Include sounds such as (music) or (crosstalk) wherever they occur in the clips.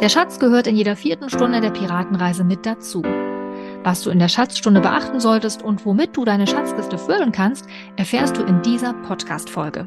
Der Schatz gehört in jeder vierten Stunde der Piratenreise mit dazu. Was du in der Schatzstunde beachten solltest und womit du deine Schatzkiste füllen kannst, erfährst du in dieser Podcast-Folge.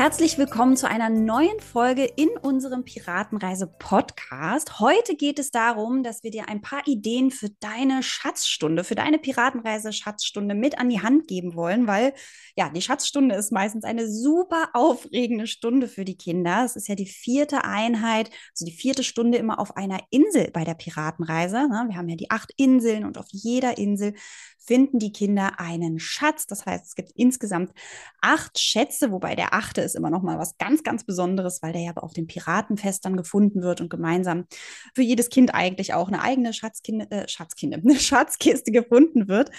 Herzlich willkommen zu einer neuen Folge in unserem Piratenreise-Podcast. Heute geht es darum, dass wir dir ein paar Ideen für deine Schatzstunde, für deine Piratenreise-Schatzstunde mit an die Hand geben wollen, weil ja, die Schatzstunde ist meistens eine super aufregende Stunde für die Kinder. Es ist ja die vierte Einheit, also die vierte Stunde immer auf einer Insel bei der Piratenreise. Ne? Wir haben ja die acht Inseln und auf jeder Insel finden die Kinder einen Schatz. Das heißt, es gibt insgesamt acht Schätze, wobei der achte ist immer noch mal was ganz, ganz Besonderes, weil der ja auf dem Piratenfest dann gefunden wird und gemeinsam für jedes Kind eigentlich auch eine eigene Schatzkinde, äh, Schatzkinde, (laughs) eine Schatzkiste gefunden wird.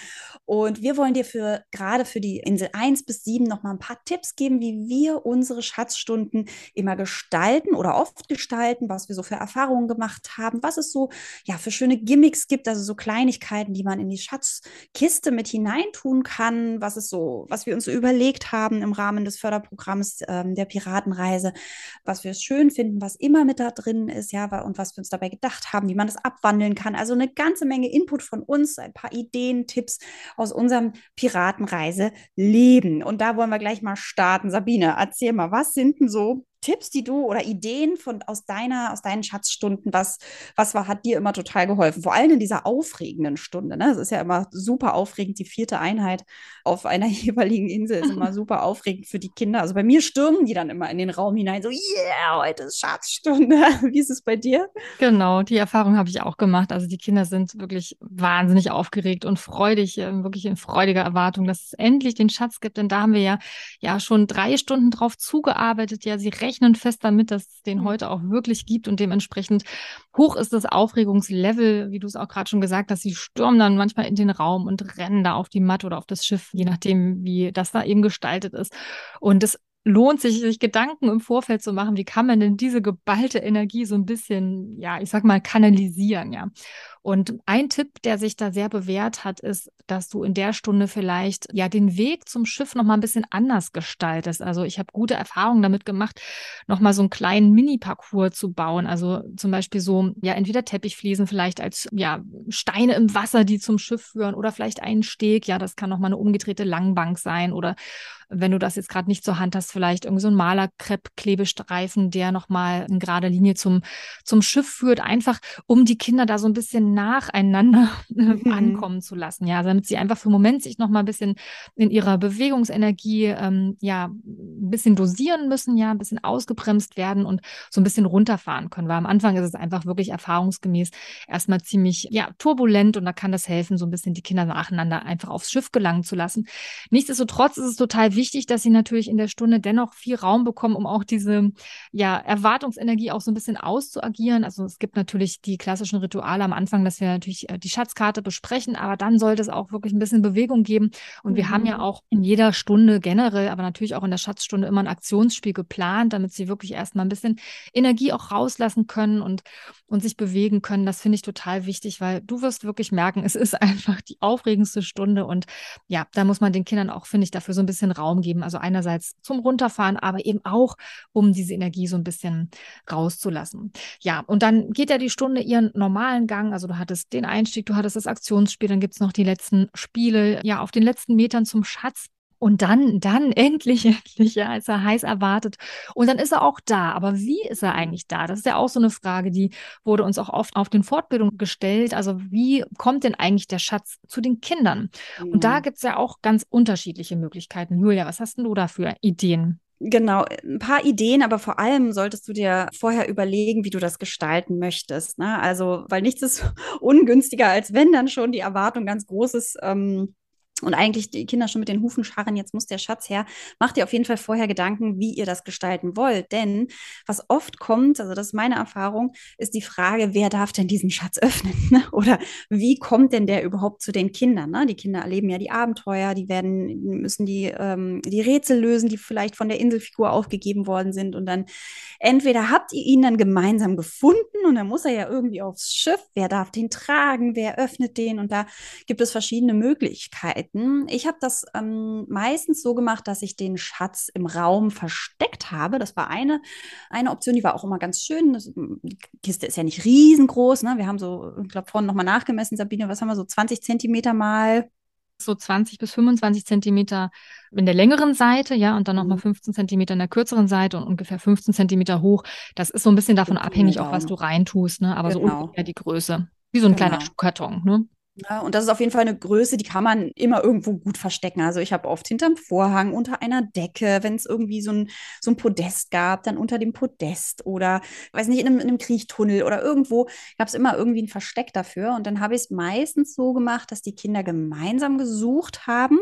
Und wir wollen dir für gerade für die Insel 1 bis 7 noch mal ein paar Tipps geben, wie wir unsere Schatzstunden immer gestalten oder oft gestalten, was wir so für Erfahrungen gemacht haben, was es so ja für schöne Gimmicks gibt, also so Kleinigkeiten, die man in die Schatz Kiste mit hineintun kann, was es so, was wir uns so überlegt haben im Rahmen des Förderprogramms ähm, der Piratenreise, was wir schön finden, was immer mit da drin ist, ja, und was wir uns dabei gedacht haben, wie man das abwandeln kann. Also eine ganze Menge Input von uns, ein paar Ideen, Tipps aus unserem Piratenreise-Leben. Und da wollen wir gleich mal starten. Sabine, erzähl mal, was sind denn so Tipps, die du oder Ideen von aus deiner, aus deinen Schatzstunden, was, was war, hat dir immer total geholfen? Vor allem in dieser aufregenden Stunde. Ne? Es ist ja immer super aufregend. Die vierte Einheit auf einer (laughs) jeweiligen Insel ist immer (laughs) super aufregend für die Kinder. Also bei mir stürmen die dann immer in den Raum hinein, so, yeah, heute ist Schatzstunde. (laughs) Wie ist es bei dir? Genau, die Erfahrung habe ich auch gemacht. Also die Kinder sind wirklich wahnsinnig aufgeregt und freudig, äh, wirklich in freudiger Erwartung, dass es endlich den Schatz gibt. Denn da haben wir ja, ja schon drei Stunden drauf zugearbeitet. Ja, sie rechnen rechnen fest damit, dass es den mhm. heute auch wirklich gibt und dementsprechend hoch ist das Aufregungslevel, wie du es auch gerade schon gesagt hast. Sie stürmen dann manchmal in den Raum und rennen da auf die Matte oder auf das Schiff, je nachdem, wie das da eben gestaltet ist. Und es lohnt sich, sich Gedanken im Vorfeld zu machen, wie kann man denn diese geballte Energie so ein bisschen, ja, ich sag mal, kanalisieren, ja. Und ein Tipp, der sich da sehr bewährt hat, ist, dass du in der Stunde vielleicht ja den Weg zum Schiff noch mal ein bisschen anders gestaltest. Also ich habe gute Erfahrungen damit gemacht, noch mal so einen kleinen Mini-Parcours zu bauen. Also zum Beispiel so ja entweder Teppichfliesen vielleicht als ja Steine im Wasser, die zum Schiff führen, oder vielleicht einen Steg. Ja, das kann noch mal eine umgedrehte Langbank sein oder wenn du das jetzt gerade nicht zur Hand hast, vielleicht irgendwie so ein Malerkrepp-Klebestreifen, der nochmal in gerade Linie zum, zum Schiff führt, einfach um die Kinder da so ein bisschen nacheinander (laughs) mhm. ankommen zu lassen, ja, damit sie einfach für einen Moment sich noch mal ein bisschen in ihrer Bewegungsenergie ähm, ja ein bisschen dosieren müssen, ja, ein bisschen ausgebremst werden und so ein bisschen runterfahren können. Weil am Anfang ist es einfach wirklich erfahrungsgemäß erstmal ziemlich ja turbulent und da kann das helfen, so ein bisschen die Kinder nacheinander einfach aufs Schiff gelangen zu lassen. Nichtsdestotrotz ist es total wichtig, dass sie natürlich in der Stunde dennoch viel Raum bekommen, um auch diese ja Erwartungsenergie auch so ein bisschen auszuagieren. Also es gibt natürlich die klassischen Rituale am Anfang sagen, dass wir natürlich äh, die Schatzkarte besprechen, aber dann sollte es auch wirklich ein bisschen Bewegung geben. Und mhm. wir haben ja mhm. auch in jeder Stunde generell, aber natürlich auch in der Schatzstunde immer ein Aktionsspiel geplant, damit sie wirklich erstmal ein bisschen Energie auch rauslassen können und, und sich bewegen können. Das finde ich total wichtig, weil du wirst wirklich merken, es ist (laughs) einfach die aufregendste Stunde. Und ja, da muss man den Kindern auch, finde ich, dafür so ein bisschen Raum geben. Also einerseits zum Runterfahren, aber eben auch, um diese Energie so ein bisschen rauszulassen. Ja, und dann geht ja die Stunde ihren normalen Gang. Also du hattest den Einstieg, du hattest das Aktionsspiel, dann gibt es noch die letzten Spiele, ja, auf den letzten Metern zum Schatz. Und dann, dann (laughs) endlich, endlich, ja, ist er heiß erwartet. Und dann ist er auch da. Aber wie ist er eigentlich da? Das ist ja auch so eine Frage, die wurde uns auch oft auf den Fortbildungen gestellt. Also wie kommt denn eigentlich der Schatz zu den Kindern? Mhm. Und da mhm. gibt es ja auch ganz unterschiedliche Möglichkeiten. Julia, was hast denn du da für Ideen? Genau, ein paar Ideen, aber vor allem solltest du dir vorher überlegen, wie du das gestalten möchtest. Ne? Also, weil nichts ist (laughs) ungünstiger, als wenn dann schon die Erwartung ganz groß ist, ähm, und eigentlich die Kinder schon mit den Hufen scharren, jetzt muss der Schatz her, macht ihr auf jeden Fall vorher Gedanken, wie ihr das gestalten wollt. Denn was oft kommt, also das ist meine Erfahrung, ist die Frage, wer darf denn diesen Schatz öffnen? Ne? (laughs) Oder wie kommt denn der überhaupt zu den Kindern? Ne? Die Kinder erleben ja die Abenteuer, die werden, müssen die, ähm, die Rätsel lösen, die vielleicht von der Inselfigur aufgegeben worden sind. Und dann entweder habt ihr ihn dann gemeinsam gefunden und dann muss er ja irgendwie aufs Schiff. Wer darf den tragen? Wer öffnet den? Und da gibt es verschiedene Möglichkeiten. Möglichkeiten. Ich habe das ähm, meistens so gemacht, dass ich den Schatz im Raum versteckt habe. Das war eine, eine Option, die war auch immer ganz schön. Das, die Kiste ist ja nicht riesengroß. Ne? Wir haben so, ich glaube, vorhin nochmal nachgemessen, Sabine, was haben wir so, 20 Zentimeter mal so 20 bis 25 Zentimeter in der längeren Seite, ja, und dann nochmal 15 mhm. Zentimeter in der kürzeren Seite und ungefähr 15 Zentimeter hoch. Das ist so ein bisschen davon abhängig, auch was du reintust, ne? Aber genau. so ungefähr die Größe. Wie so ein genau. kleiner Schuhkarton, ne? Ja, und das ist auf jeden Fall eine Größe, die kann man immer irgendwo gut verstecken. Also ich habe oft hinterm Vorhang, unter einer Decke, wenn es irgendwie so ein, so ein Podest gab, dann unter dem Podest oder, weiß nicht, in einem, in einem Kriechtunnel oder irgendwo gab es immer irgendwie ein Versteck dafür. Und dann habe ich es meistens so gemacht, dass die Kinder gemeinsam gesucht haben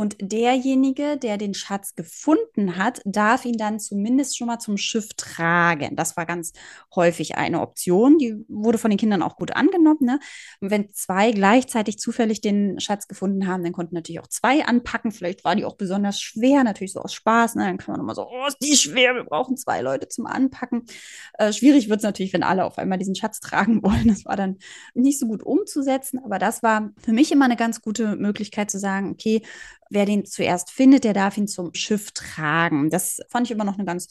und derjenige, der den Schatz gefunden hat, darf ihn dann zumindest schon mal zum Schiff tragen. Das war ganz häufig eine Option. Die wurde von den Kindern auch gut angenommen. Ne? Und wenn zwei gleichzeitig zufällig den Schatz gefunden haben, dann konnten natürlich auch zwei anpacken. Vielleicht war die auch besonders schwer, natürlich so aus Spaß. Ne? Dann kann man immer so, oh, ist die schwer, wir brauchen zwei Leute zum Anpacken. Äh, schwierig wird es natürlich, wenn alle auf einmal diesen Schatz (laughs) tragen wollen. Das war dann nicht so gut umzusetzen. Aber das war für mich immer eine ganz gute Möglichkeit zu sagen, okay, wer den zuerst findet, der darf ihn zum Schiff tragen. Das fand ich immer noch eine ganz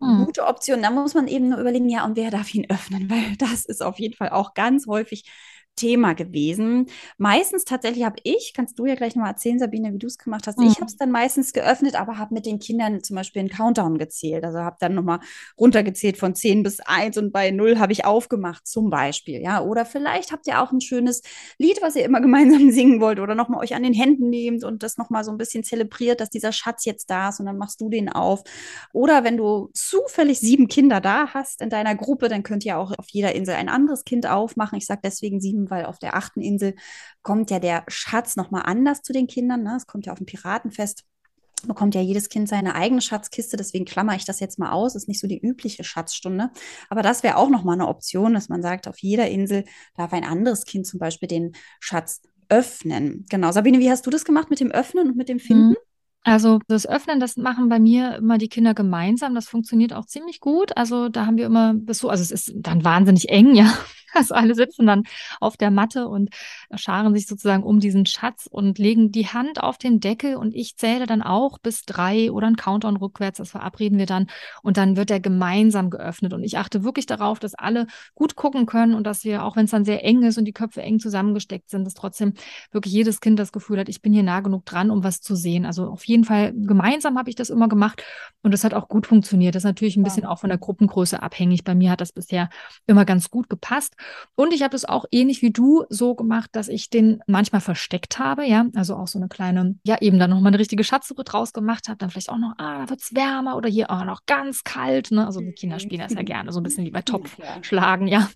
hm. gute Option. Da muss man eben nur überlegen, ja, und wer darf ihn öffnen, (laughs) weil das ist auf jeden Fall auch ganz häufig Thema gewesen. Meistens tatsächlich habe ich, kannst du ja gleich nochmal erzählen, Sabine, wie du es gemacht hast. Mhm. Ich habe es dann meistens geöffnet, aber habe mit den Kindern zum Beispiel einen Countdown gezählt. Also habe dann nochmal runtergezählt von 10 bis 1 und bei 0 habe ich aufgemacht, zum Beispiel. Ja, oder vielleicht habt ihr auch ein schönes Lied, was ihr immer (laughs) gemeinsam singen wollt oder nochmal euch an den Händen nehmt und das nochmal so ein bisschen zelebriert, dass dieser Schatz jetzt da ist und dann machst du den auf. Oder wenn du zufällig sieben Kinder da hast in deiner Gruppe, dann könnt ihr auch auf jeder Insel ein anderes Kind aufmachen. Ich sage deswegen sieben weil auf der achten Insel kommt ja der Schatz nochmal anders zu den Kindern. Ne? Es kommt ja auf ein Piratenfest bekommt ja jedes Kind seine eigene Schatzkiste, deswegen klammer ich das jetzt mal aus, ist nicht so die übliche Schatzstunde, aber das wäre auch nochmal eine Option, dass man sagt, auf jeder Insel darf ein anderes Kind zum Beispiel den Schatz öffnen. Genau, Sabine, wie hast du das gemacht mit dem Öffnen und mit dem Finden? Mhm. Also das Öffnen, das machen bei mir immer die Kinder gemeinsam. Das funktioniert auch ziemlich gut. Also da haben wir immer bis so, also es ist dann wahnsinnig eng, ja. (laughs) Also alle sitzen dann auf der Matte und scharen sich sozusagen um diesen Schatz und legen die Hand auf den Deckel und ich zähle dann auch bis drei oder ein Countdown rückwärts. Das verabreden wir dann und dann wird er gemeinsam geöffnet. Und ich achte wirklich darauf, dass alle gut gucken können und dass wir, auch wenn es dann sehr eng ist und die Köpfe eng zusammengesteckt sind, dass trotzdem wirklich jedes Kind das Gefühl hat, ich bin hier nah genug dran, um was zu sehen. Also auf jeden jeden Fall gemeinsam habe ich das immer gemacht und das hat auch gut funktioniert. Das ist natürlich ein bisschen auch von der Gruppengröße abhängig. Bei mir hat das bisher immer ganz gut gepasst. Und ich habe es auch ähnlich wie du so gemacht, dass ich den manchmal versteckt habe, ja, also auch so eine kleine, ja, eben dann nochmal eine richtige Schatzsuche draus gemacht habe, dann vielleicht auch noch, ah, da wird es wärmer oder hier, ah, noch ganz kalt, ne? Also die Kinder spielen das ja gerne, so ein bisschen wie bei (laughs) Topf schlagen, ja.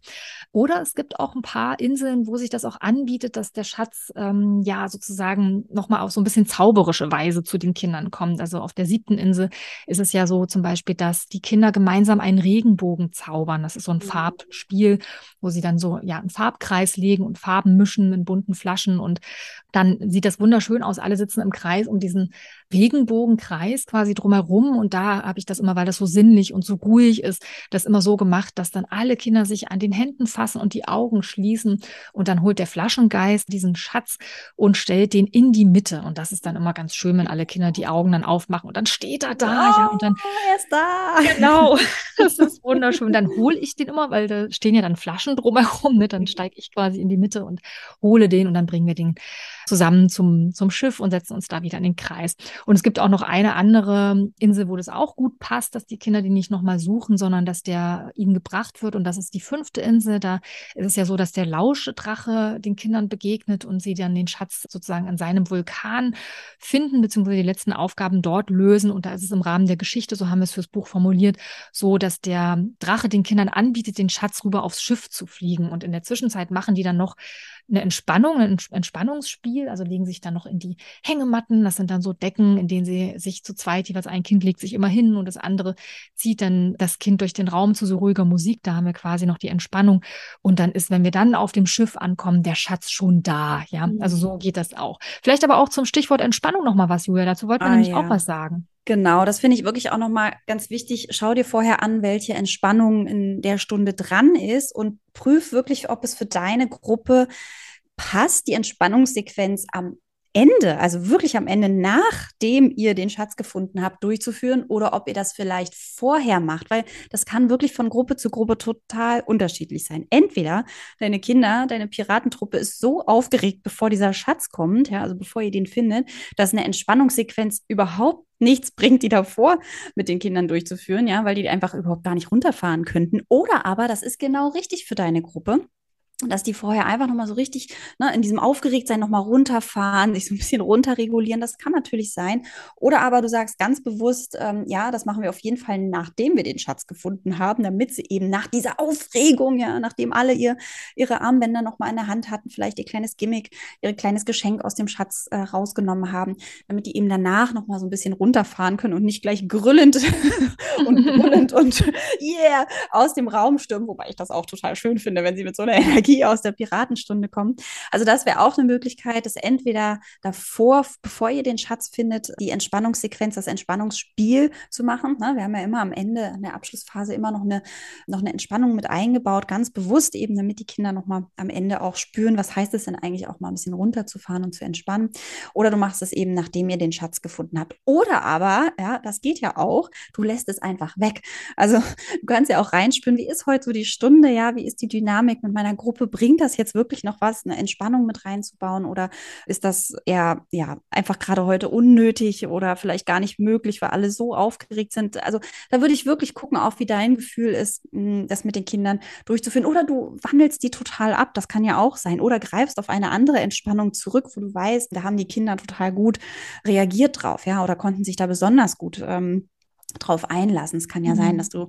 Oder es gibt auch ein paar Inseln, wo sich das auch anbietet, dass der Schatz ähm, ja sozusagen nochmal auf so ein bisschen zauberische Weise zu den den Kindern kommt. Also auf der siebten Insel ist es ja so zum Beispiel, dass die Kinder gemeinsam einen Regenbogen zaubern. Das ist so ein mhm. Farbspiel, wo sie dann so ja einen Farbkreis legen und Farben mischen in bunten Flaschen und dann sieht das wunderschön aus. Alle sitzen im Kreis um diesen Regenbogenkreis quasi drumherum. Und da habe ich das immer, weil das so sinnlich und so ruhig ist, das immer so gemacht, dass dann alle Kinder sich an den Händen fassen und die Augen schließen. Und dann holt der Flaschengeist diesen Schatz und stellt den in die Mitte. Und das ist dann immer ganz schön, wenn alle Kinder die Augen dann aufmachen. Und dann steht er da, oh, ja. Und dann. Er ist da. Genau. (laughs) Das ist wunderschön. Dann hole ich den immer, weil da stehen ja dann Flaschen drumherum. Ne? Dann steige ich quasi in die Mitte und hole den und dann bringen wir den zusammen zum, zum Schiff und setzen uns da wieder in den Kreis. Und es gibt auch noch eine andere Insel, wo das auch gut passt, dass die Kinder die nicht nochmal suchen, sondern dass der ihnen gebracht wird. Und das ist die fünfte Insel. Da ist es ja so, dass der Lauschedrache den Kindern begegnet und sie dann den Schatz sozusagen an seinem Vulkan finden, beziehungsweise die letzten Aufgaben dort lösen. Und da ist es im Rahmen der Geschichte, so haben wir es fürs Buch formuliert, so, dass der Drache den Kindern anbietet, den Schatz rüber aufs Schiff zu fliegen. Und in der Zwischenzeit machen die dann noch eine Entspannung, ein Entspannungsspiel, also legen sich dann noch in die Hängematten. Das sind dann so Decken, in denen sie sich zu zweit, jeweils ein Kind legt sich immer hin und das andere zieht dann das Kind durch den Raum zu so ruhiger Musik. Da haben wir quasi noch die Entspannung. Und dann ist, wenn wir dann auf dem Schiff ankommen, der Schatz schon da. Ja, also so geht das auch. Vielleicht aber auch zum Stichwort Entspannung noch mal was, Julia. Dazu wollten wir ah, nämlich ja. auch was sagen. Genau, das finde ich wirklich auch nochmal ganz wichtig. Schau dir vorher an, welche Entspannung in der Stunde dran ist und prüf wirklich, ob es für deine Gruppe passt, die Entspannungssequenz am Ende, also wirklich am Ende, nachdem ihr den Schatz gefunden habt, durchzuführen oder ob ihr das vielleicht vorher macht, weil das kann wirklich von Gruppe zu Gruppe total unterschiedlich sein. Entweder deine Kinder, deine Piratentruppe ist so aufgeregt, bevor dieser Schatz kommt, ja, also bevor ihr den findet, dass eine Entspannungssequenz überhaupt nichts bringt, die davor mit den Kindern durchzuführen, ja, weil die einfach überhaupt gar nicht runterfahren könnten. Oder aber das ist genau richtig für deine Gruppe dass die vorher einfach nochmal so richtig ne, in diesem Aufgeregtsein nochmal runterfahren, sich so ein bisschen runterregulieren, das kann natürlich sein. Oder aber du sagst ganz bewusst, ähm, ja, das machen wir auf jeden Fall, nachdem wir den Schatz gefunden haben, damit sie eben nach dieser Aufregung, ja, nachdem alle ihr, ihre Armbänder nochmal in der Hand hatten, vielleicht ihr kleines Gimmick, ihr kleines Geschenk aus dem Schatz äh, rausgenommen haben, damit die eben danach nochmal so ein bisschen runterfahren können und nicht gleich grüllend (laughs) und (laughs) brüllend und yeah aus dem Raum stürmen, wobei ich das auch total schön finde, wenn sie mit so einer (laughs) Energie Energie aus der Piratenstunde kommt. Also das wäre auch eine Möglichkeit, dass entweder davor, bevor ihr den Schatz findet, die Entspannungssequenz, das Entspannungsspiel zu machen. Ne? Wir haben ja immer am Ende in der Abschlussphase immer noch eine, noch eine Entspannung mit eingebaut, ganz bewusst eben, damit die Kinder nochmal am Ende auch spüren, was heißt es denn eigentlich auch mal ein bisschen runterzufahren und zu entspannen. Oder du machst es eben, nachdem ihr den Schatz gefunden habt. Oder aber, ja, das geht ja auch, du lässt es einfach weg. Also du kannst ja auch reinspüren, wie ist heute so die Stunde, ja, wie ist die Dynamik mit meiner Gruppe? Gruppe, bringt das jetzt wirklich noch was, eine Entspannung mit reinzubauen oder ist das eher ja einfach gerade heute unnötig oder vielleicht gar nicht möglich, weil alle so aufgeregt sind? Also da würde ich wirklich gucken, auch wie dein Gefühl ist, hm, das mit den Kindern durchzuführen. Oder du wandelst die total ab, das kann ja auch sein. Oder greifst auf eine andere Entspannung zurück, wo du weißt, da haben die Kinder total gut reagiert drauf, ja, oder konnten sich da besonders gut ähm, drauf einlassen. Es kann ja mhm. sein, dass du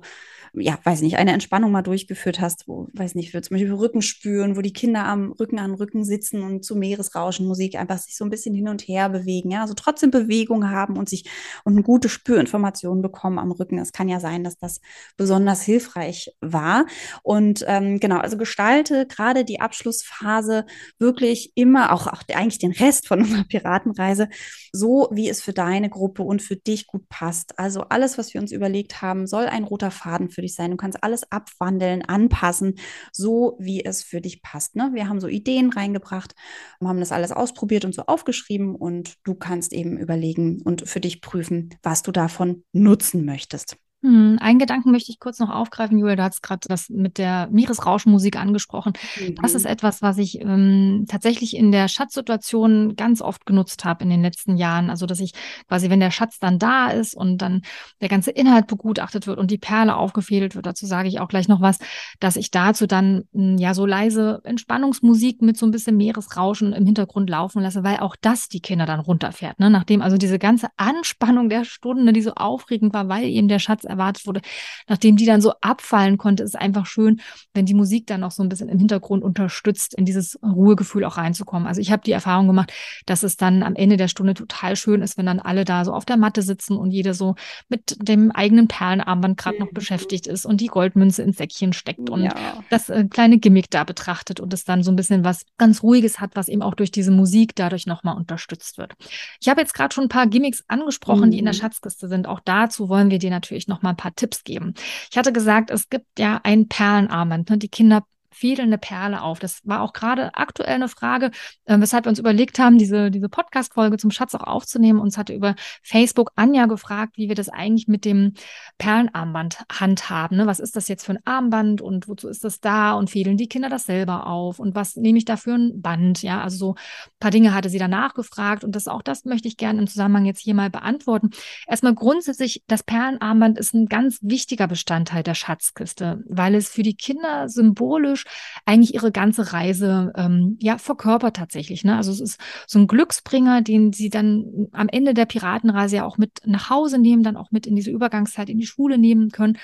ja, weiß nicht, eine Entspannung mal durchgeführt hast, wo, weiß nicht, für zum Beispiel Rücken spüren, wo die Kinder am Rücken an Rücken sitzen und zu Meeresrauschen Musik einfach sich so ein bisschen hin und her bewegen, ja, also trotzdem Bewegung haben und sich und eine gute Spürinformation bekommen am Rücken. Es kann ja sein, dass das besonders hilfreich war. Und ähm, genau, also gestalte gerade die Abschlussphase wirklich immer, auch, auch eigentlich den Rest von unserer Piratenreise, so wie es für deine Gruppe und für dich gut passt. Also alles, was wir uns überlegt haben, soll ein roter Faden für für dich sein. Du kannst alles abwandeln, anpassen, so wie es für dich passt. Ne? Wir haben so Ideen reingebracht, haben das alles ausprobiert und so aufgeschrieben und du kannst eben überlegen und für dich prüfen, was du davon nutzen möchtest. Hm, einen Gedanken möchte ich kurz noch aufgreifen, Julia. Du hast gerade das mit der Meeresrauschmusik angesprochen. Mhm. Das ist mhm. etwas, was ich ähm, tatsächlich in der Schatzsituation ganz oft genutzt habe in den letzten Jahren. Also, dass ich quasi, wenn der Schatz dann da ist und dann der ganze Inhalt begutachtet wird und die Perle aufgefädelt wird, dazu sage ich auch gleich noch was, dass ich dazu dann hm, ja so leise Entspannungsmusik mit so ein bisschen Meeresrauschen im Hintergrund laufen lasse, weil auch das die Kinder dann runterfährt. Ne? Nachdem also diese ganze Anspannung der Stunde, die so aufregend war, weil eben der Schatz erwartet wurde, nachdem die dann so abfallen konnte, ist es einfach schön, wenn die Musik dann noch so ein bisschen im Hintergrund unterstützt, in dieses Ruhegefühl auch reinzukommen. Also ich habe die Erfahrung gemacht, dass es dann am Ende der Stunde total schön ist, wenn dann alle da so auf der Matte sitzen und jeder so mit dem eigenen Perlenarmband gerade noch mhm. beschäftigt ist und die Goldmünze ins Säckchen steckt und ja. das äh, kleine Gimmick da betrachtet und es dann so ein bisschen was ganz Ruhiges hat, was eben auch durch diese Musik dadurch nochmal unterstützt wird. Ich habe jetzt gerade schon ein paar Gimmicks angesprochen, mhm. die in der mhm. Schatzkiste sind. Auch dazu wollen wir dir natürlich noch mal ein paar Tipps geben. Ich hatte gesagt, es gibt ja ein Perlenarmband. Ne? Die Kinder eine Perle auf? Das war auch gerade aktuell eine Frage, äh, weshalb wir uns überlegt haben, diese, diese Podcast-Folge zum Schatz auch aufzunehmen. Uns hatte über Facebook Anja gefragt, wie wir das eigentlich mit dem Perlenarmband handhaben. Ne? Was ist das jetzt für ein Armband und wozu ist das da? Und fädeln die Kinder das selber auf? Und was nehme ich da für ein Band? Ja, also so ein paar Dinge hatte sie danach gefragt und das auch das möchte ich gerne im Zusammenhang jetzt hier mal beantworten. Erstmal grundsätzlich, das Perlenarmband ist ein ganz wichtiger Bestandteil der Schatzkiste, weil es für die Kinder symbolisch eigentlich ihre ganze Reise ähm, ja verkörpert tatsächlich. Ne? Also es ist so ein Glücksbringer, den sie dann am Ende der Piratenreise ja auch mit nach Hause nehmen, dann auch mit in diese Übergangszeit in die Schule nehmen können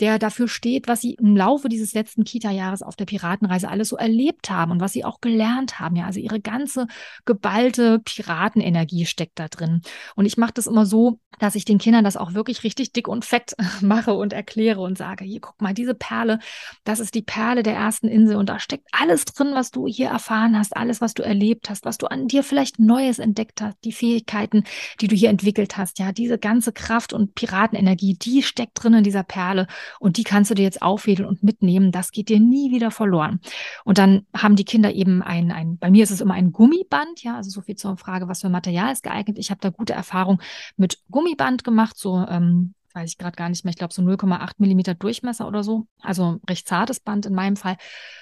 der dafür steht, was sie im Laufe dieses letzten Kita-Jahres auf der Piratenreise alles so erlebt haben und was sie auch gelernt haben. Ja, also ihre ganze geballte Piratenenergie steckt da drin. Und ich mache das immer so, dass ich den Kindern das auch wirklich richtig dick und fett (laughs) mache und erkläre und sage, hier, guck mal, diese Perle, das ist die Perle der ersten Insel und da steckt alles drin, was du hier erfahren hast, alles, was du erlebt hast, was du an dir vielleicht Neues entdeckt hast, die Fähigkeiten, die du hier entwickelt hast. Ja, diese ganze Kraft und Piratenenergie, die steckt drin in dieser Perle und die kannst du dir jetzt aufwedeln und mitnehmen. Das geht dir nie wieder verloren. Und dann haben die Kinder eben ein, ein bei mir ist es immer ein Gummiband, ja, also so viel zur Frage, was für Material ist geeignet. Ich habe da gute Erfahrung mit Gummiband gemacht, so ähm, weiß ich gerade gar nicht mehr, ich glaube so 0,8 Millimeter Durchmesser oder so. Also recht zartes Band in meinem Fall.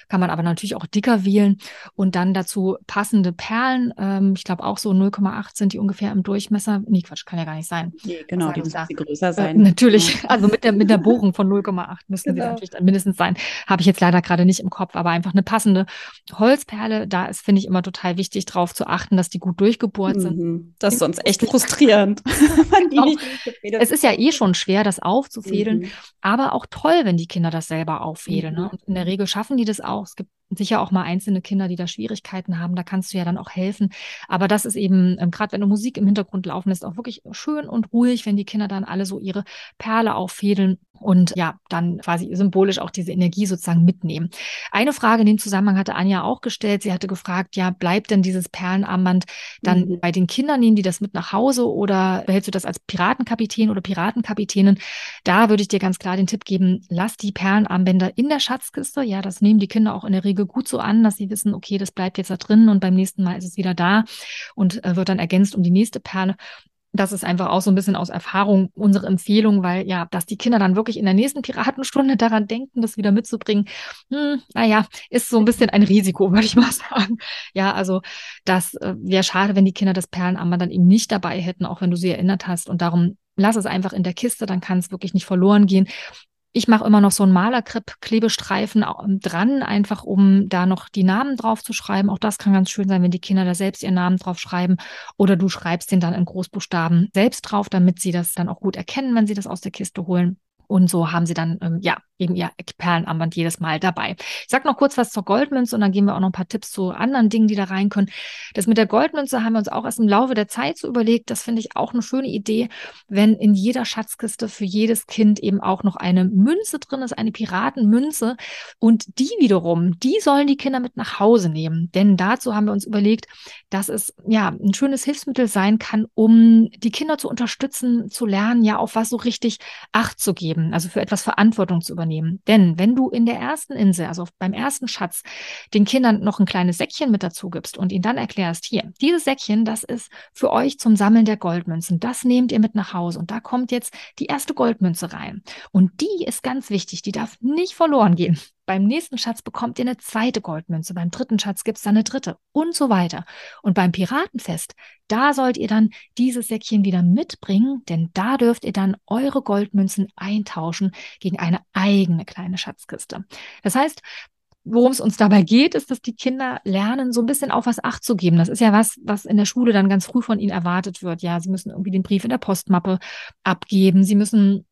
Kann man aber natürlich auch dicker wählen und dann dazu passende Perlen. Ähm, ich glaube auch so 0,8 sind die ungefähr im Durchmesser. Nee, Quatsch, kann ja gar nicht sein. Nee, genau, die müssen größer äh, sein. Äh, natürlich, also mit der, mit der Bohrung von 0,8 müssen genau. sie natürlich dann mindestens sein. Habe ich jetzt leider gerade nicht im Kopf, aber einfach eine passende Holzperle. Da ist, finde ich, immer total wichtig, darauf zu achten, dass die gut durchgebohrt mhm. sind. Das ist sonst echt frustrierend. (laughs) es ist ja eh schon schwer, das aufzufädeln, mhm. aber auch toll, wenn die Kinder das selber auffädeln. Ne? Mhm. Ne? Und in der Regel schaffen die das auch. Es gibt sicher auch mal einzelne Kinder, die da Schwierigkeiten haben. Da kannst du ja dann auch helfen. Aber das ist eben, ähm, gerade wenn du Musik im Hintergrund laufen lässt, auch wirklich schön und ruhig, wenn die Kinder dann alle so ihre Perle auffädeln und ja, dann quasi symbolisch auch diese Energie sozusagen mitnehmen. Eine Frage in dem Zusammenhang hatte Anja auch gestellt. Sie hatte gefragt, ja, bleibt denn dieses Perlenarmband dann mhm. bei den Kindern? Nehmen die das mit nach Hause oder behältst du das als Piratenkapitän oder Piratenkapitänin? Da würde ich dir ganz klar den Tipp geben, lass die Perlenarmbänder in der Schatzkiste. Ja, das nehmen die Kinder auch in der Regel Folge gut so an, dass sie wissen, okay, das bleibt jetzt da drin und beim nächsten Mal ist es wieder da und äh, wird dann ergänzt um die nächste Perle. Das ist einfach auch so ein bisschen aus Erfahrung unsere Empfehlung, weil ja, dass die Kinder dann wirklich in der nächsten Piratenstunde daran denken, das wieder mitzubringen, hm, naja, ist so ein bisschen ein Risiko, würde ich mal (laughs) sagen. Ja, also das äh, wäre schade, wenn die Kinder das Perlenarmband dann eben nicht dabei hätten, auch wenn du sie erinnert hast. Und darum lass es einfach in der Kiste, dann kann es wirklich nicht verloren gehen. Ich mache immer noch so einen Malerkrepp-Klebestreifen dran, einfach um da noch die Namen drauf zu schreiben. Auch das kann ganz schön sein, wenn die Kinder da selbst ihren Namen drauf schreiben. Oder du schreibst den dann in Großbuchstaben selbst drauf, damit sie das dann auch gut erkennen, wenn sie das aus der Kiste holen. Und so haben sie dann, ähm, ja, eben ihr Perlenarmband jedes Mal dabei. Ich sag noch kurz was zur Goldmünze und dann geben wir auch noch ein paar Tipps zu anderen Dingen, die da rein können. Das mit der Goldmünze haben wir uns auch erst im Laufe der Zeit so überlegt. Das finde ich auch eine schöne Idee, wenn in jeder Schatzkiste für jedes Kind eben auch noch eine Münze drin ist, eine Piratenmünze. Und die wiederum, die sollen die Kinder mit nach Hause nehmen. Denn dazu haben wir uns überlegt, dass es ja ein schönes Hilfsmittel sein kann, um die Kinder zu unterstützen, zu lernen, ja, auf was so richtig Acht zu geben, also für etwas Verantwortung zu übernehmen übernehmen. Denn wenn du in der ersten Insel, also beim ersten Schatz, den Kindern noch ein kleines Säckchen mit dazu gibst und ihnen dann erklärst, hier, dieses Säckchen, das ist für euch zum Sammeln der Goldmünzen. Das nehmt ihr mit nach Hause und da kommt jetzt die erste Goldmünze rein. Und die ist ganz wichtig, die darf nicht verloren gehen. Beim nächsten Schatz bekommt ihr eine zweite Goldmünze, beim dritten Schatz gibt es dann eine dritte und so weiter. Und beim Piratenfest, da sollt ihr dann dieses Säckchen wieder mitbringen, denn da dürft ihr dann eure Goldmünzen eintauschen gegen eine eigene kleine Schatzkiste. Das heißt, worum es uns dabei geht, ist, dass die Kinder lernen, so ein bisschen auf was Acht zu geben. Das ist ja was, was in der Schule dann ganz früh von ihnen erwartet wird. Ja, sie müssen irgendwie den Brief in der Postmappe abgeben. Sie müssen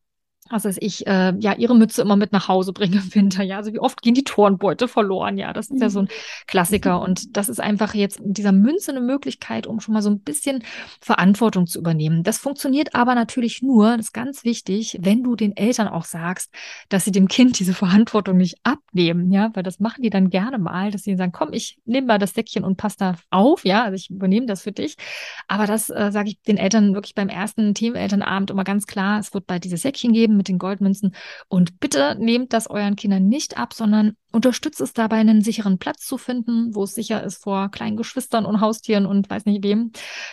was weiß ich, äh, ja, ihre Mütze immer mit nach Hause bringen im Winter. Ja, also wie oft gehen die Turnbeute verloren? Ja, das ist ja so ein mhm. Klassiker. (laughs) Und das ist einfach jetzt mit dieser Münze eine Möglichkeit, um schon mal so ein bisschen Verantwortung zu übernehmen. Das funktioniert aber natürlich nur, das ist ganz wichtig, wenn du den Eltern auch sagst, dass sie dem Kind diese Verantwortung nicht abnehmen. Ja, weil das machen die dann gerne mal, dass sie sagen, komm, ich nehme mal das Säckchen und pass da auf. Ja, also ich übernehme das für dich. Aber das äh, sage ich den Eltern wirklich beim ersten Teamelternabend immer ganz klar. Es wird bald dieses Säckchen geben mit den Goldmünzen. Und bitte nehmt das euren Kindern nicht ab, sondern unterstützt es dabei, einen sicheren Platz zu finden, wo es sicher ist vor kleinen Geschwistern und Haustieren und weiß nicht wem,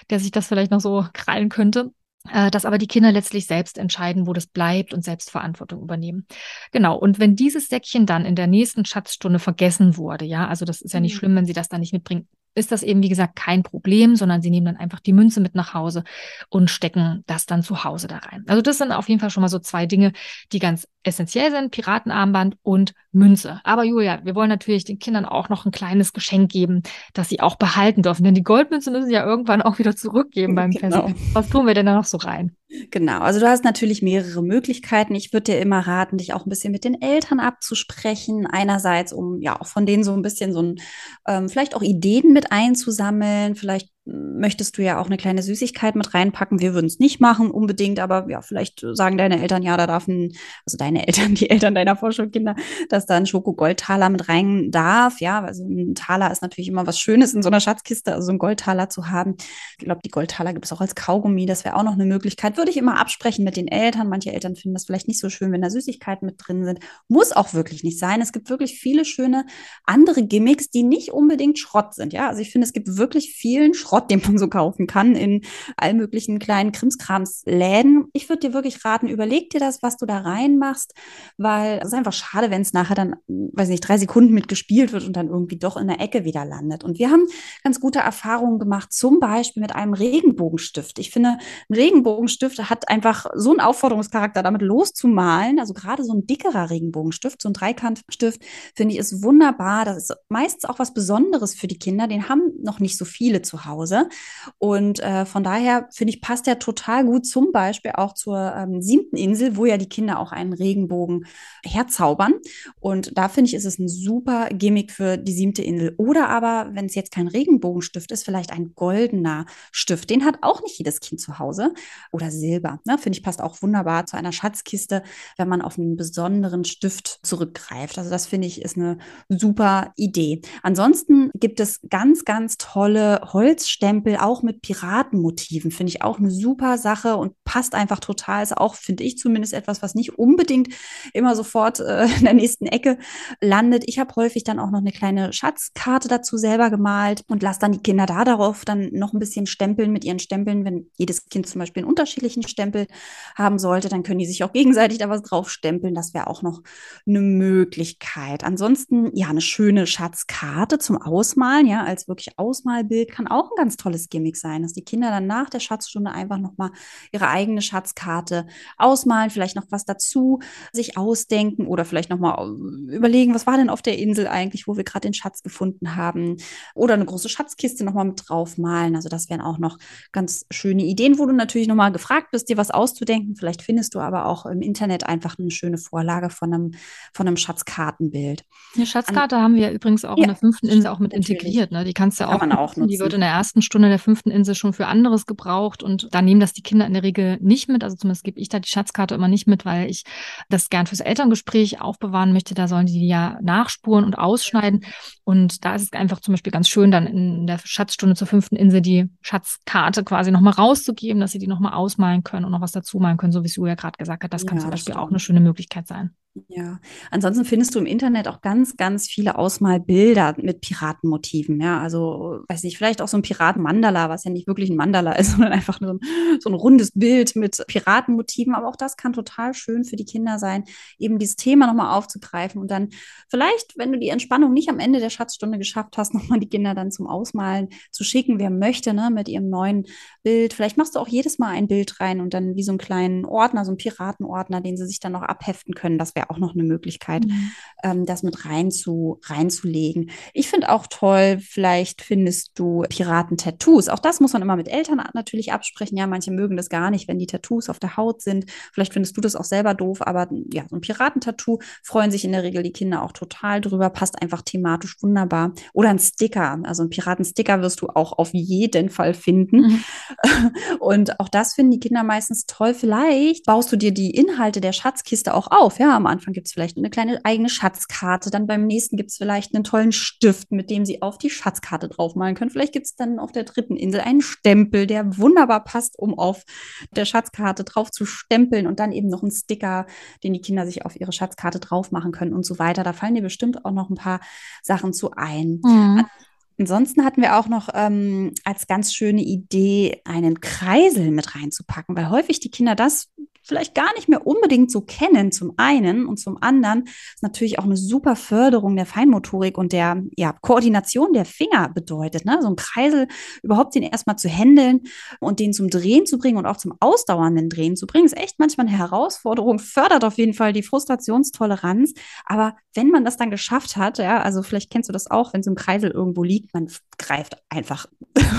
der sich das vielleicht noch so krallen könnte äh, dass aber die Kinder letztlich selbst entscheiden, wo das bleibt und selbst Verantwortung übernehmen. Genau. Und wenn dieses Säckchen dann in der nächsten Schatzstunde vergessen wurde, ja, also das ist ja nicht mhm. schlimm, wenn sie das dann nicht mitbringen, ist das eben, wie gesagt, kein Problem, sondern sie nehmen dann einfach die Münze mit nach Hause und stecken das dann zu Hause da rein. Also das sind auf jeden Fall schon mal so zwei Dinge, die ganz essentiell sind, Piratenarmband und Münze. Aber Julia, wir wollen natürlich den Kindern auch noch ein kleines Geschenk geben, das sie auch behalten dürfen. Denn die Goldmünze müssen sie ja irgendwann auch wieder zurückgeben beim (laughs) genau. Fest. Was tun wir denn da noch so rein? Genau, also du hast natürlich mehrere Möglichkeiten. Ich würde dir immer raten, dich auch ein bisschen mit den Eltern abzusprechen. Einerseits, um ja auch von denen so ein bisschen so ein, ähm, vielleicht auch Ideen mit einzusammeln, vielleicht möchtest du ja auch eine kleine Süßigkeit mit reinpacken. Wir würden es nicht machen unbedingt, aber ja, vielleicht sagen deine Eltern, ja, da darf ein, also deine (laughs) Eltern, die Eltern deiner Vorschulkinder, dass da ein Schoko-Goldtaler mit rein darf. Ja, also ein Taler ist natürlich immer was Schönes in so einer Schatzkiste, also ein Goldtaler zu haben. Ich glaube, die Goldtaler gibt es auch als Kaugummi. Das wäre auch noch eine Möglichkeit. Würde ich immer absprechen mit den Eltern. Manche Eltern finden das vielleicht nicht so schön, wenn da Süßigkeiten mit drin sind. Muss auch wirklich nicht sein. Es gibt wirklich viele schöne andere Gimmicks, die nicht unbedingt Schrott sind. Ja, also ich finde, es gibt wirklich vielen Schrott Schrott, den man so kaufen kann in allen möglichen kleinen Krimskramsläden. Ich würde dir wirklich raten, überleg dir das, was du da reinmachst, weil es ist einfach schade, wenn es nachher dann, weiß nicht, drei Sekunden mit gespielt wird und dann irgendwie doch in der Ecke wieder landet. Und wir haben ganz gute Erfahrungen gemacht, zum Beispiel mit einem Regenbogenstift. Ich finde, ein Regenbogenstift hat einfach so einen Aufforderungscharakter, damit loszumalen. Also gerade so ein dickerer Regenbogenstift, so ein Dreikantstift, finde ich, ist wunderbar. Das ist meistens auch was Besonderes für die Kinder. Den haben noch nicht so viele zu Hause. Hause. Und äh, von daher finde ich, passt der total gut zum Beispiel auch zur ähm, siebten Insel, wo ja die Kinder auch einen Regenbogen herzaubern. Und da finde ich, ist es ein super Gimmick für die siebte Insel. Oder aber, wenn es jetzt kein Regenbogenstift ist, vielleicht ein goldener Stift. Den hat auch nicht jedes Kind zu Hause. Oder Silber. Ne? Finde ich, passt auch wunderbar zu einer Schatzkiste, wenn man auf einen besonderen Stift zurückgreift. Also das finde ich, ist eine super Idee. Ansonsten gibt es ganz, ganz tolle Holz Stempel auch mit Piratenmotiven. Finde ich auch eine super Sache und passt einfach total. Ist auch, finde ich zumindest, etwas, was nicht unbedingt immer sofort äh, in der nächsten Ecke landet. Ich habe häufig dann auch noch eine kleine Schatzkarte dazu selber gemalt und lasse dann die Kinder da darauf dann noch ein bisschen stempeln mit ihren Stempeln. Wenn jedes Kind zum Beispiel einen unterschiedlichen Stempel haben sollte, dann können die sich auch gegenseitig da was drauf stempeln. Das wäre auch noch eine Möglichkeit. Ansonsten, ja, eine schöne Schatzkarte zum Ausmalen, ja, als wirklich Ausmalbild kann auch ein ganz tolles Gimmick sein, dass die Kinder dann nach der Schatzstunde einfach nochmal ihre eigene Schatzkarte ausmalen, vielleicht noch was dazu sich ausdenken oder vielleicht nochmal äh, überlegen, was war denn auf der Insel eigentlich, wo wir gerade den Schatz gefunden haben oder eine große Schatzkiste nochmal mit draufmalen. Also das wären auch noch ganz schöne Ideen, wo du natürlich nochmal gefragt bist, dir was auszudenken. Vielleicht findest du aber auch im Internet einfach eine schöne Vorlage von einem, von einem Schatzkartenbild. Eine Schatzkarte An haben wir übrigens auch ja, in der fünften Insel auch mit integriert. Ne? Die kannst du auch, Kann man auch nutzen. Die wird in der ersten ersten Stunde der fünften Insel schon für anderes gebraucht und da nehmen das die Kinder in der Regel nicht mit. Also zumindest gebe ich da die Schatzkarte immer nicht mit, weil ich das gern fürs Elterngespräch aufbewahren möchte. Da sollen die ja nachspuren und ausschneiden. Und da ist es einfach zum Beispiel ganz schön, dann in der Schatzstunde zur fünften Insel die Schatzkarte quasi nochmal rauszugeben, dass sie die nochmal ausmalen können und noch was dazu malen können, so wie Sue ja gerade gesagt hat. Das kann ja, zum Beispiel auch eine schöne Möglichkeit sein. Ja, ansonsten findest du im Internet auch ganz, ganz viele Ausmalbilder mit Piratenmotiven. Ja, also, weiß nicht, vielleicht auch so ein Piraten-Mandala, was ja nicht wirklich ein Mandala ist, (laughs) sondern einfach nur so ein rundes Bild mit Piratenmotiven. Aber auch das kann total schön für die Kinder sein, eben dieses Thema nochmal aufzugreifen und dann vielleicht, wenn du die Entspannung nicht am Ende der Schatzstunde geschafft hast, (laughs) nochmal die Kinder dann zum Ausmalen zu schicken, wer möchte, ne, mit ihrem neuen Bild. Vielleicht machst du auch jedes Mal ein Bild rein und dann wie so einen kleinen Ordner, so einen Piratenordner, den sie sich dann noch abheften können. Das wäre auch noch eine Möglichkeit, mhm. ähm, das mit rein zu, reinzulegen. Ich finde auch toll, vielleicht findest du Piraten-Tattoos. Auch das muss man immer mit Eltern natürlich absprechen. Ja, manche mögen das gar nicht, wenn die Tattoos auf der Haut sind. Vielleicht findest du das auch selber doof, aber ja, so ein Piratentattoo freuen sich in der Regel die Kinder auch total drüber, passt einfach thematisch wunderbar. Oder ein Sticker, also ein Piratensticker wirst du auch auf jeden Fall finden. Mhm. (laughs) Und auch das finden die Kinder meistens toll. Vielleicht baust du dir die Inhalte der Schatzkiste auch auf. Ja, am Anfang gibt es vielleicht eine kleine eigene Schatzkarte, dann beim nächsten gibt es vielleicht einen tollen Stift, mit dem sie auf die Schatzkarte draufmalen können. Vielleicht gibt es dann auf der dritten Insel einen Stempel, der wunderbar passt, um auf der Schatzkarte drauf zu stempeln und dann eben noch einen Sticker, den die Kinder sich auf ihre Schatzkarte drauf machen können und so weiter. Da fallen dir bestimmt auch noch ein paar Sachen zu ein. Mhm. Ansonsten hatten wir auch noch ähm, als ganz schöne Idee, einen Kreisel mit reinzupacken, weil häufig die Kinder das vielleicht gar nicht mehr unbedingt so kennen, zum einen. Und zum anderen ist natürlich auch eine super Förderung der Feinmotorik und der ja, Koordination der Finger bedeutet. Ne? So ein Kreisel überhaupt den erstmal zu handeln und den zum Drehen zu bringen und auch zum ausdauernden Drehen zu bringen, ist echt manchmal eine Herausforderung, fördert auf jeden Fall die Frustrationstoleranz. Aber wenn man das dann geschafft hat, ja, also vielleicht kennst du das auch, wenn so ein Kreisel irgendwo liegt, man greift einfach,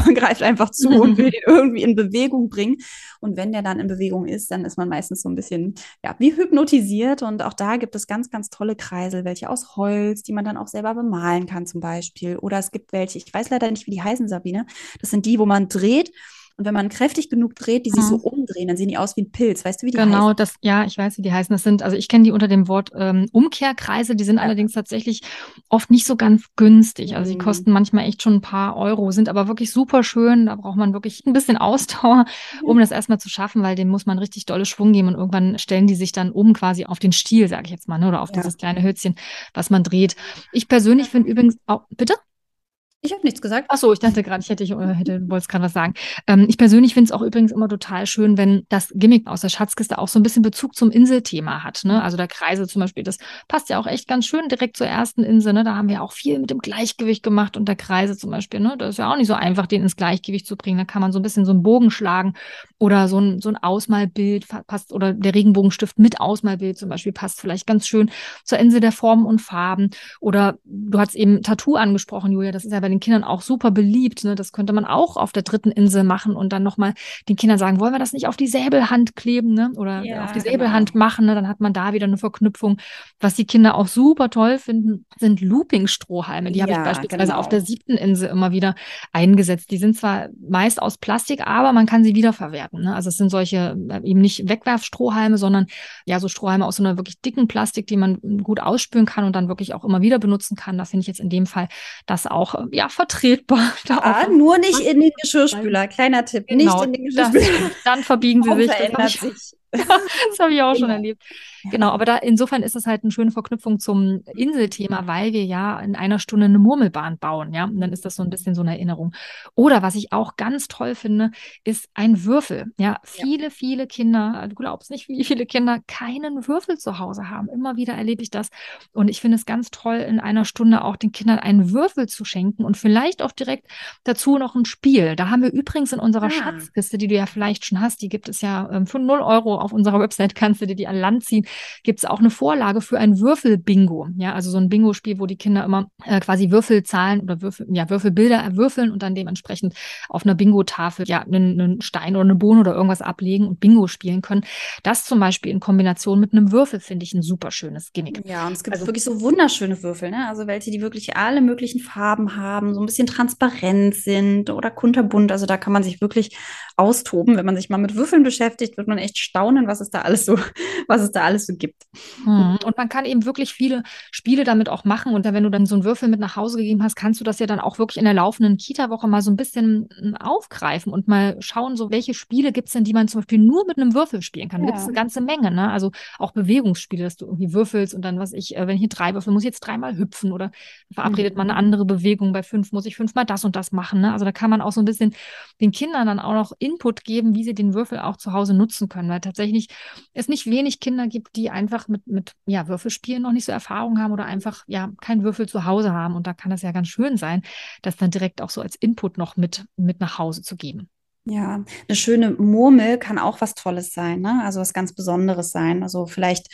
man (laughs) greift einfach zu und will (laughs) ihn irgendwie in Bewegung bringen. Und wenn der dann in Bewegung ist, dann ist man meistens so ein bisschen, ja, wie hypnotisiert. Und auch da gibt es ganz, ganz tolle Kreisel, welche aus Holz, die man dann auch selber bemalen kann zum Beispiel. Oder es gibt welche, ich weiß leider nicht, wie die heißen, Sabine. Das sind die, wo man dreht und wenn man kräftig genug dreht, die sich mhm. so umdrehen, dann sehen die aus wie ein Pilz. Weißt du, wie die genau, heißen? Genau, das, ja, ich weiß, wie die heißen. Das sind, also ich kenne die unter dem Wort ähm, Umkehrkreise, die sind ja. allerdings tatsächlich oft nicht so ganz günstig. Also die mhm. kosten manchmal echt schon ein paar Euro, sind aber wirklich super schön. Da braucht man wirklich ein bisschen Ausdauer, um das erstmal zu schaffen, weil dem muss man richtig dolle Schwung geben und irgendwann stellen die sich dann um quasi auf den Stiel, sage ich jetzt mal, ne, oder auf ja. dieses kleine Hölzchen, was man dreht. Ich persönlich finde übrigens auch, bitte? Ich habe nichts gesagt. Ach so, ich dachte gerade, ich hätte, ich äh, hätte, wollte gerade was sagen. Ähm, ich persönlich finde es auch übrigens immer total schön, wenn das Gimmick aus der Schatzkiste auch so ein bisschen Bezug zum Inselthema hat. Ne? Also der Kreise zum Beispiel, das passt ja auch echt ganz schön direkt zur ersten Insel. Ne? Da haben wir auch viel mit dem Gleichgewicht gemacht und der Kreise zum Beispiel. Ne? Das ist ja auch nicht so einfach, den ins Gleichgewicht zu bringen. Da kann man so ein bisschen so einen Bogen schlagen oder so ein, so ein Ausmalbild passt oder der Regenbogenstift mit Ausmalbild zum Beispiel passt vielleicht ganz schön zur Insel der Formen und Farben. Oder du hast eben Tattoo angesprochen, Julia. Das ist ja bei den den Kindern auch super beliebt. Ne? Das könnte man auch auf der dritten Insel machen und dann nochmal den Kindern sagen, wollen wir das nicht auf die Säbelhand kleben ne? oder ja, auf die genau. Säbelhand machen. Ne? Dann hat man da wieder eine Verknüpfung. Was die Kinder auch super toll finden, sind Looping-Strohhalme. Die ja, habe ich beispielsweise genau. auf der siebten Insel immer wieder eingesetzt. Die sind zwar meist aus Plastik, aber man kann sie wiederverwerten. Ne? Also es sind solche äh, eben nicht Wegwerfstrohhalme, sondern ja so Strohhalme aus so einer wirklich dicken Plastik, die man gut ausspülen kann und dann wirklich auch immer wieder benutzen kann. Da finde ich jetzt in dem Fall das auch ja vertretbar. (laughs) Ah, nur nicht in den Geschirrspüler. Kleiner Tipp, genau, nicht in den Geschirrspüler. Das, (laughs) dann verbiegen sie sich. Das sich. (laughs) das habe ich auch schon erlebt. Genau, aber da insofern ist es halt eine schöne Verknüpfung zum Inselthema, weil wir ja in einer Stunde eine Murmelbahn bauen, ja. Und dann ist das so ein bisschen so eine Erinnerung. Oder was ich auch ganz toll finde, ist ein Würfel. Ja, viele, ja. viele Kinder, du glaubst nicht, wie viele Kinder keinen Würfel zu Hause haben. Immer wieder erlebe ich das. Und ich finde es ganz toll, in einer Stunde auch den Kindern einen Würfel zu schenken und vielleicht auch direkt dazu noch ein Spiel. Da haben wir übrigens in unserer ah. Schatzkiste, die du ja vielleicht schon hast, die gibt es ja ähm, für 0 Euro auf unserer Website, kannst du dir die an Land ziehen gibt es auch eine Vorlage für ein Würfel-Bingo. Ja, also so ein Bingo-Spiel, wo die Kinder immer äh, quasi Würfelzahlen oder Würfel, ja, Würfelbilder erwürfeln und dann dementsprechend auf einer Bingo-Tafel ja einen, einen Stein oder eine Bohne oder irgendwas ablegen und Bingo spielen können. Das zum Beispiel in Kombination mit einem Würfel finde ich ein super schönes Gimmick. Ja, und es gibt also, wirklich so wunderschöne Würfel, ne? Also welche, die wirklich alle möglichen Farben haben, so ein bisschen transparent sind oder kunterbunt. Also da kann man sich wirklich austoben. Wenn man sich mal mit Würfeln beschäftigt, wird man echt staunen, was es da alles so, (laughs) was es da alles so gibt. Mhm. Und man kann eben wirklich viele Spiele damit auch machen. Und wenn du dann so einen Würfel mit nach Hause gegeben hast, kannst du das ja dann auch wirklich in der laufenden Kita-Woche mal so ein bisschen hm, aufgreifen und mal schauen, so welche Spiele gibt es denn, die man zum Beispiel nur mit einem Würfel spielen kann. Ja. Gibt es eine ganze Menge, ne? Also auch Bewegungsspiele, dass du irgendwie würfelst und dann, was ich, äh, wenn ich hier drei würfel, muss ich jetzt dreimal hüpfen oder verabredet mhm. man eine andere Bewegung. Bei fünf muss ich fünfmal das und das machen. Ne? Also da kann man auch so ein bisschen den Kindern dann auch noch Input geben, wie sie den Würfel auch zu Hause nutzen können, weil tatsächlich es nicht wenig Kinder gibt, die einfach mit, mit ja, Würfelspielen noch nicht so Erfahrung haben oder einfach ja keinen Würfel zu Hause haben. Und da kann es ja ganz schön sein, das dann direkt auch so als Input noch mit, mit nach Hause zu geben. Ja, eine schöne Murmel kann auch was Tolles sein, ne? Also was ganz Besonderes sein. Also vielleicht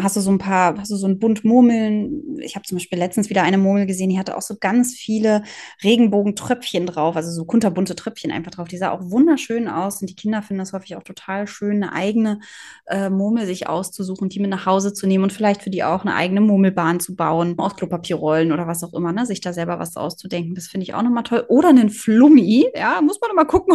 hast du so ein paar, hast du so ein Bund Murmeln. Ich habe zum Beispiel letztens wieder eine Murmel gesehen, die hatte auch so ganz viele Regenbogentröpfchen drauf, also so kunterbunte Tröpfchen einfach drauf. Die sah auch wunderschön aus und die Kinder finden das häufig auch total schön, eine eigene äh, Murmel sich auszusuchen, die mit nach Hause zu nehmen und vielleicht für die auch eine eigene Murmelbahn zu bauen, aus Klopapierrollen oder was auch immer, ne? Sich da selber was auszudenken. Das finde ich auch nochmal toll. Oder einen Flummi, ja, muss man noch mal gucken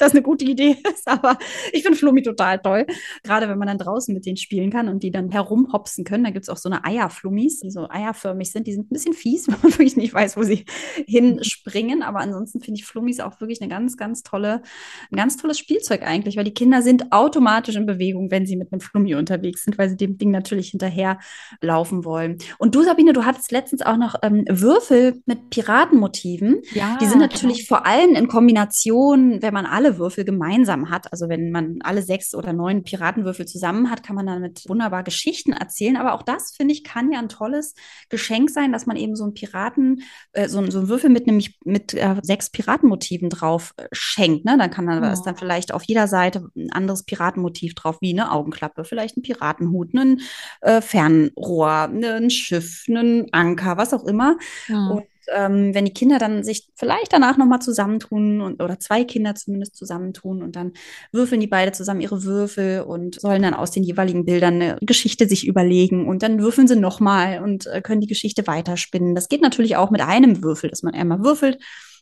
das eine gute Idee (laughs) ist, aber ich finde Flummi total toll. Gerade wenn man dann draußen mit denen spielen kann und die dann herumhopsen können. Da gibt es auch so eine Eierflummis, die so eierförmig sind. Die sind ein bisschen fies, (laughs) wenn man wirklich nicht weiß, wo sie hinspringen. Aber ansonsten finde ich Flummis auch wirklich eine ganz, ganz tolle, ein ganz tolles Spielzeug eigentlich, weil die Kinder sind automatisch in Bewegung, wenn sie mit einem Flummi unterwegs sind, weil sie dem Ding natürlich hinterher laufen wollen. Und du, Sabine, du hattest letztens auch noch ähm, Würfel mit Piratenmotiven. Ja, die sind natürlich genau. vor allem in Kombination, wenn man alle Würfel gemeinsam hat, also wenn man alle sechs oder neun Piratenwürfel zusammen hat, kann man damit wunderbar Geschichten erzählen. Aber auch das, finde ich, kann ja ein tolles Geschenk sein, dass man eben so einen Piraten, äh, so, so einen Würfel mit nämlich mit äh, sechs Piratenmotiven drauf äh, schenkt. Ne? Dann kann man, ja. ist dann vielleicht auf jeder Seite ein anderes Piratenmotiv drauf, wie eine Augenklappe, vielleicht ein Piratenhut, ein äh, Fernrohr, ein Schiff, ein Anker, was auch immer. Ja. Und ähm, wenn die Kinder dann sich vielleicht danach nochmal zusammentun und, oder zwei Kinder zumindest zusammentun und dann würfeln die beide zusammen ihre Würfel und sollen dann aus den jeweiligen Bildern eine Geschichte sich überlegen und dann würfeln sie nochmal und äh, können die Geschichte weiterspinnen. Das geht natürlich auch mit einem Würfel, dass man einmal würfelt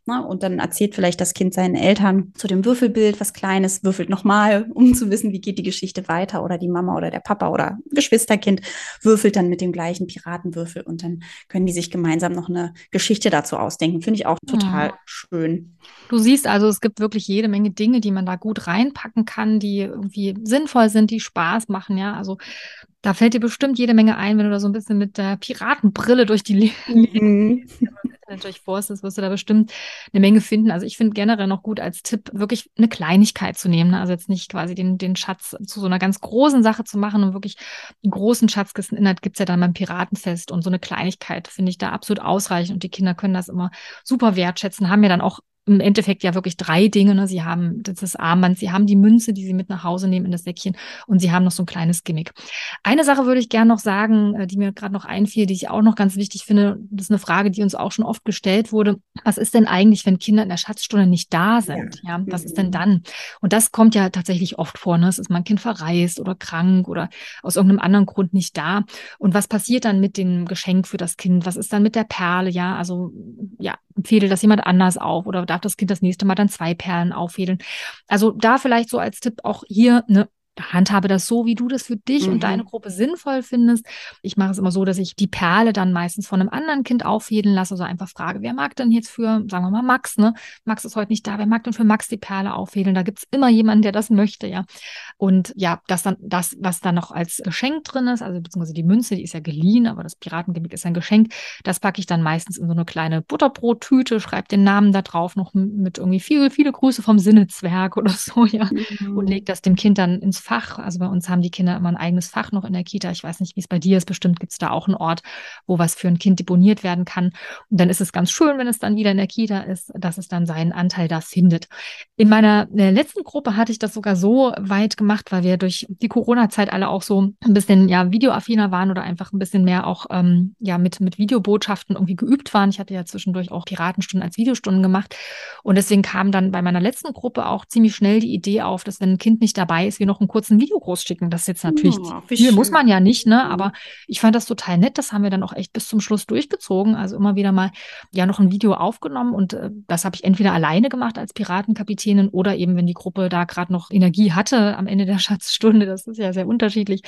Ne? Und dann erzählt vielleicht das Kind seinen Eltern zu dem Würfelbild was Kleines, würfelt nochmal, um zu wissen, wie geht die Geschichte weiter. Oder die Mama oder der Papa oder Geschwisterkind würfelt dann mit dem gleichen Piratenwürfel und dann können die sich gemeinsam noch eine Geschichte dazu ausdenken. Finde ich auch total ja. schön. Du siehst also, es gibt wirklich jede Menge Dinge, die man da gut reinpacken kann, die irgendwie sinnvoll sind, die Spaß machen. Ja, also da fällt dir bestimmt jede Menge ein, wenn du da so ein bisschen mit der Piratenbrille durch die mhm. (laughs) Internet durchforstest, wirst du da bestimmt eine Menge finden. Also ich finde generell noch gut als Tipp, wirklich eine Kleinigkeit zu nehmen. Ne? Also jetzt nicht quasi den, den Schatz zu so einer ganz großen Sache zu machen und wirklich einen großen Schatzkisteninhalt gibt es ja dann beim Piratenfest und so eine Kleinigkeit finde ich da absolut ausreichend und die Kinder können das immer super wertschätzen, haben ja dann auch im Endeffekt ja wirklich drei Dinge. Ne? Sie haben das Armband, sie haben die Münze, die sie mit nach Hause nehmen in das Säckchen und sie haben noch so ein kleines Gimmick. Eine Sache würde ich gerne noch sagen, äh, die mir gerade noch einfiel, die ich auch noch ganz wichtig finde. Das ist eine Frage, die uns auch schon oft gestellt wurde. Was ist denn eigentlich, wenn Kinder in der Schatzstunde nicht da sind? Ja, ja was ist denn mhm. dann? Und das kommt ja tatsächlich oft vor. Ne? Es ist mein Kind verreist oder krank oder aus irgendeinem anderen Grund nicht da. Und was passiert dann mit dem Geschenk für das Kind? Was ist dann mit der Perle? Ja, also ja, empfehle das jemand anders auf oder darf das Kind das nächste Mal dann zwei Perlen auffädeln. Also da vielleicht so als Tipp auch hier eine handhabe das so, wie du das für dich mhm. und deine. Gruppe sinnvoll findest. Ich mache es immer so, dass ich die Perle dann meistens von einem anderen Kind auffädeln lasse, also einfach frage, wer mag denn jetzt für, sagen wir mal, Max, ne? Max ist heute nicht da, wer mag denn für Max die Perle auffädeln? Da gibt es immer jemanden, der das möchte, ja. Und ja, das dann, das, was dann noch als Geschenk drin ist, also beziehungsweise die Münze, die ist ja geliehen, aber das Piratengimmick ist ein Geschenk, das packe ich dann meistens in so eine kleine Butterbrottüte, schreibe den Namen da drauf, noch mit irgendwie viele, viele Grüße vom Sinnezwerg oder so, ja. Mhm. Und leg das dem Kind dann ins Fach. Also bei uns haben die Kinder immer ein eigenes Fach noch in der Kita. Ich weiß nicht, wie es bei dir ist. Bestimmt gibt es da auch einen Ort, wo was für ein Kind deponiert werden kann. Und dann ist es ganz schön, wenn es dann wieder in der Kita ist, dass es dann seinen Anteil da findet. In meiner in letzten Gruppe hatte ich das sogar so weit gemacht, weil wir durch die Corona-Zeit alle auch so ein bisschen ja videoaffiner waren oder einfach ein bisschen mehr auch ähm, ja mit, mit Videobotschaften irgendwie geübt waren. Ich hatte ja zwischendurch auch Piratenstunden als Videostunden gemacht. Und deswegen kam dann bei meiner letzten Gruppe auch ziemlich schnell die Idee auf, dass wenn ein Kind nicht dabei ist, wir noch einen kurzen Video groß schicken. Das ist jetzt natürlich oh, viel, muss man ja nicht, ne? Mhm. Aber ich fand das total nett. Das haben wir dann auch echt bis zum Schluss durchgezogen. Also immer wieder mal ja noch ein Video aufgenommen und äh, das habe ich entweder alleine gemacht als Piratenkapitänin oder eben, wenn die Gruppe da gerade noch Energie hatte am Ende der (laughs) Schatzstunde, das ist ja sehr unterschiedlich,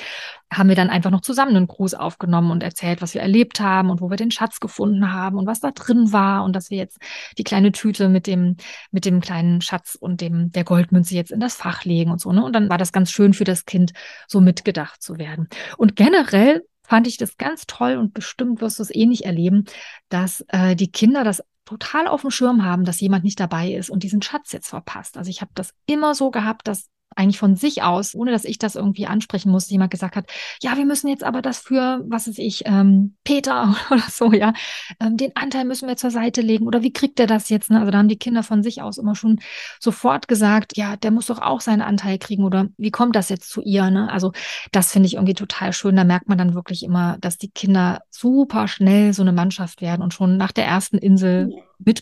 haben wir dann einfach noch zusammen einen Gruß aufgenommen und erzählt, was wir erlebt haben und wo wir den Schatz gefunden haben und was da drin war und dass wir jetzt die kleine Tüte mit dem, mit dem kleinen Schatz und dem, der Goldmünze jetzt in das Fach legen und so, ne? Und dann war das ganz schön für das Kind, so mitgedacht zu werden. Und generell fand ich das ganz toll und bestimmt wirst du es ähnlich erleben, dass äh, die Kinder das total auf dem Schirm haben, dass jemand nicht dabei ist und diesen Schatz jetzt verpasst. Also ich habe das immer so gehabt, dass eigentlich von sich aus, ohne dass ich das irgendwie ansprechen musste, jemand gesagt hat, ja, wir müssen jetzt aber das für, was weiß ich, ähm, Peter (laughs) oder so, ja, ähm, den Anteil müssen wir zur Seite legen oder wie kriegt er das jetzt? Ne? Also da haben die Kinder von sich aus immer schon sofort gesagt, ja, der muss doch auch seinen Anteil kriegen oder wie kommt das jetzt zu ihr? Ne? Also das finde ich irgendwie total schön. Da merkt man dann wirklich immer, dass die Kinder super schnell so eine Mannschaft werden und schon nach der ersten Insel mit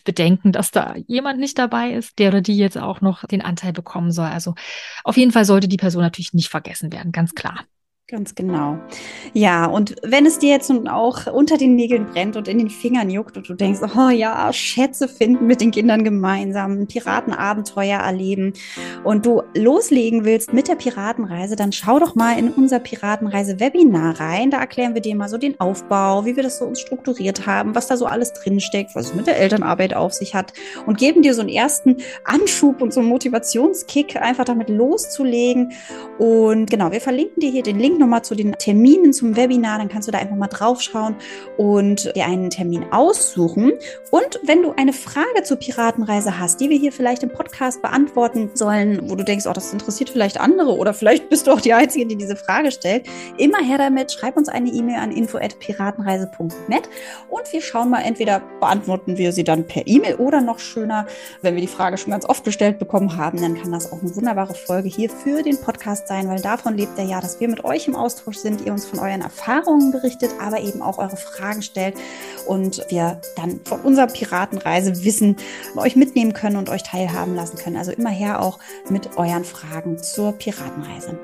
bedenken, dass da jemand nicht dabei ist, der oder die jetzt auch noch den Anteil bekommen soll. Also auf jeden Fall sollte die Person natürlich nicht vergessen werden, ganz klar. Ganz genau. Ja, und wenn es dir jetzt nun auch unter den Nägeln brennt und in den Fingern juckt und du denkst, oh ja, Schätze finden mit den Kindern gemeinsam, ein Piratenabenteuer erleben und du loslegen willst mit der Piratenreise, dann schau doch mal in unser Piratenreise-Webinar rein. Da erklären wir dir mal so den Aufbau, wie wir das so uns strukturiert haben, was da so alles drinsteckt, was es mit der Elternarbeit auf sich hat und geben dir so einen ersten Anschub und so einen Motivationskick, einfach damit loszulegen. Und genau, wir verlinken dir hier den Link nochmal zu den Terminen zum Webinar, dann kannst du da einfach mal drauf schauen und dir einen Termin aussuchen. Und wenn du eine Frage zur Piratenreise hast, die wir hier vielleicht im Podcast beantworten sollen, wo du denkst, oh, das interessiert vielleicht andere oder vielleicht bist du auch die Einzige, die diese Frage stellt, immer her damit, schreib uns eine E-Mail an info@piratenreise.net und wir schauen mal, entweder beantworten wir sie dann per E-Mail oder noch schöner, wenn wir die Frage schon ganz oft gestellt bekommen haben, dann kann das auch eine wunderbare Folge hier für den Podcast sein, weil davon lebt er ja, dass wir mit euch im Austausch sind, ihr uns von euren Erfahrungen berichtet, aber eben auch eure Fragen stellt und wir dann von unserer Piratenreise Wissen euch mitnehmen können und euch teilhaben lassen können. Also immer her auch mit euren Fragen zur Piratenreise.